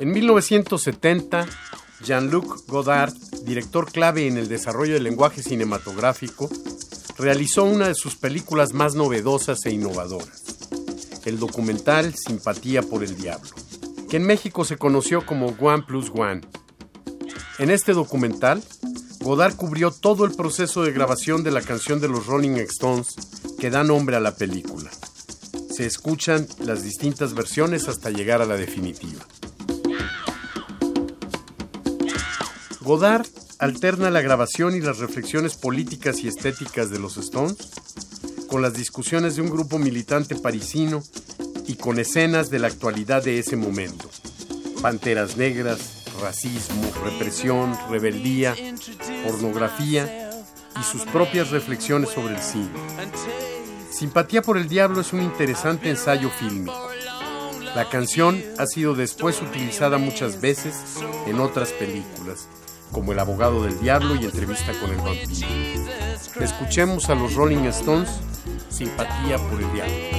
En 1970, Jean-Luc Godard, director clave en el desarrollo del lenguaje cinematográfico, realizó una de sus películas más novedosas e innovadoras, el documental Simpatía por el Diablo, que en México se conoció como One Plus One. En este documental, Godard cubrió todo el proceso de grabación de la canción de los Rolling Stones que da nombre a la película. Se escuchan las distintas versiones hasta llegar a la definitiva. Godard alterna la grabación y las reflexiones políticas y estéticas de los Stones con las discusiones de un grupo militante parisino y con escenas de la actualidad de ese momento. Panteras negras, racismo, represión, rebeldía, pornografía y sus propias reflexiones sobre el cine. Simpatía por el Diablo es un interesante ensayo fílmico. La canción ha sido después utilizada muchas veces en otras películas, como El abogado del diablo y Entrevista con el vampiro. Escuchemos a los Rolling Stones, Simpatía por el diablo.